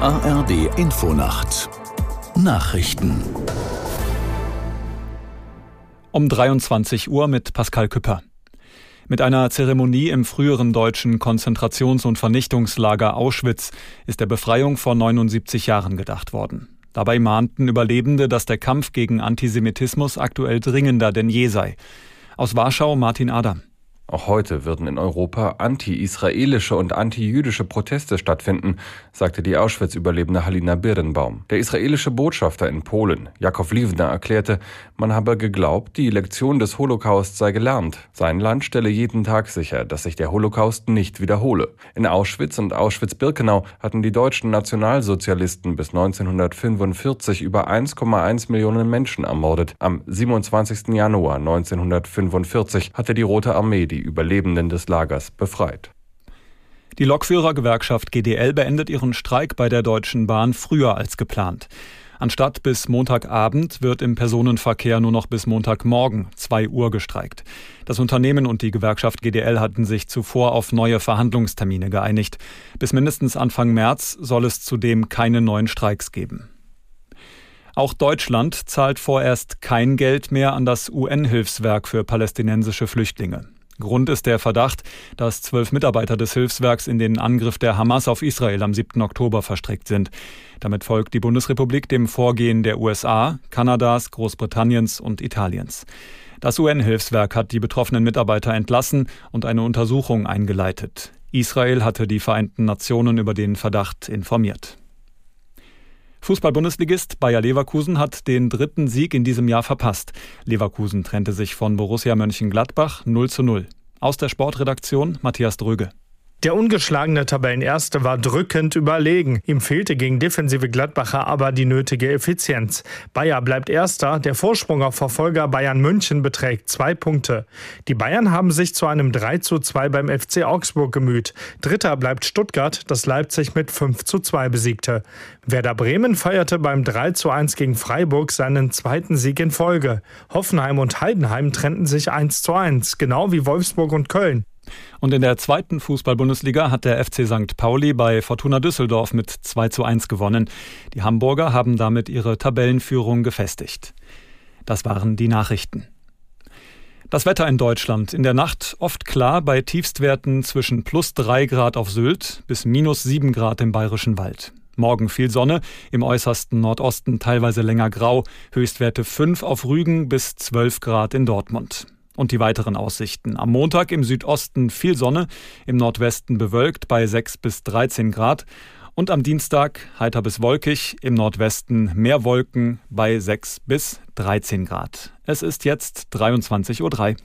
ARD Infonacht Nachrichten um 23 Uhr mit Pascal Küpper. Mit einer Zeremonie im früheren deutschen Konzentrations- und Vernichtungslager Auschwitz ist der Befreiung vor 79 Jahren gedacht worden. Dabei mahnten Überlebende, dass der Kampf gegen Antisemitismus aktuell dringender denn je sei. Aus Warschau Martin Adam. Auch heute würden in Europa anti-israelische und anti-jüdische Proteste stattfinden, sagte die Auschwitz-Überlebende Halina Birnbaum. Der israelische Botschafter in Polen, Jakow Liwner, erklärte, man habe geglaubt, die Lektion des Holocaust sei gelernt. Sein Land stelle jeden Tag sicher, dass sich der Holocaust nicht wiederhole. In Auschwitz und Auschwitz-Birkenau hatten die deutschen Nationalsozialisten bis 1945 über 1,1 Millionen Menschen ermordet. Am 27. Januar 1945 hatte die Rote Armee die die Überlebenden des Lagers befreit. Die Lokführergewerkschaft GDL beendet ihren Streik bei der Deutschen Bahn früher als geplant. Anstatt bis Montagabend wird im Personenverkehr nur noch bis Montagmorgen 2 Uhr gestreikt. Das Unternehmen und die Gewerkschaft GDL hatten sich zuvor auf neue Verhandlungstermine geeinigt. Bis mindestens Anfang März soll es zudem keine neuen Streiks geben. Auch Deutschland zahlt vorerst kein Geld mehr an das UN-Hilfswerk für palästinensische Flüchtlinge. Grund ist der Verdacht, dass zwölf Mitarbeiter des Hilfswerks in den Angriff der Hamas auf Israel am 7. Oktober verstrickt sind. Damit folgt die Bundesrepublik dem Vorgehen der USA, Kanadas, Großbritanniens und Italiens. Das UN-Hilfswerk hat die betroffenen Mitarbeiter entlassen und eine Untersuchung eingeleitet. Israel hatte die Vereinten Nationen über den Verdacht informiert. Fußball-Bundesligist Bayer Leverkusen hat den dritten Sieg in diesem Jahr verpasst. Leverkusen trennte sich von Borussia Mönchengladbach 0 zu 0. Aus der Sportredaktion Matthias Dröge. Der ungeschlagene Tabellenerste war drückend überlegen. Ihm fehlte gegen defensive Gladbacher aber die nötige Effizienz. Bayer bleibt Erster. Der Vorsprung auf Verfolger Bayern München beträgt zwei Punkte. Die Bayern haben sich zu einem 3 zu 2 beim FC Augsburg gemüht. Dritter bleibt Stuttgart, das Leipzig mit 5 zu 2 besiegte. Werder Bremen feierte beim 3 zu 1 gegen Freiburg seinen zweiten Sieg in Folge. Hoffenheim und Heidenheim trennten sich 1 zu 1, genau wie Wolfsburg und Köln. Und in der zweiten Fußball-Bundesliga hat der FC St. Pauli bei Fortuna Düsseldorf mit 2 zu 1 gewonnen. Die Hamburger haben damit ihre Tabellenführung gefestigt. Das waren die Nachrichten. Das Wetter in Deutschland. In der Nacht oft klar bei Tiefstwerten zwischen plus 3 Grad auf Sylt bis minus 7 Grad im Bayerischen Wald. Morgen viel Sonne, im äußersten Nordosten teilweise länger grau, Höchstwerte 5 auf Rügen bis 12 Grad in Dortmund. Und die weiteren Aussichten. Am Montag im Südosten viel Sonne, im Nordwesten bewölkt bei 6 bis 13 Grad. Und am Dienstag heiter bis wolkig, im Nordwesten mehr Wolken bei 6 bis 13 Grad. Es ist jetzt 23.03 Uhr.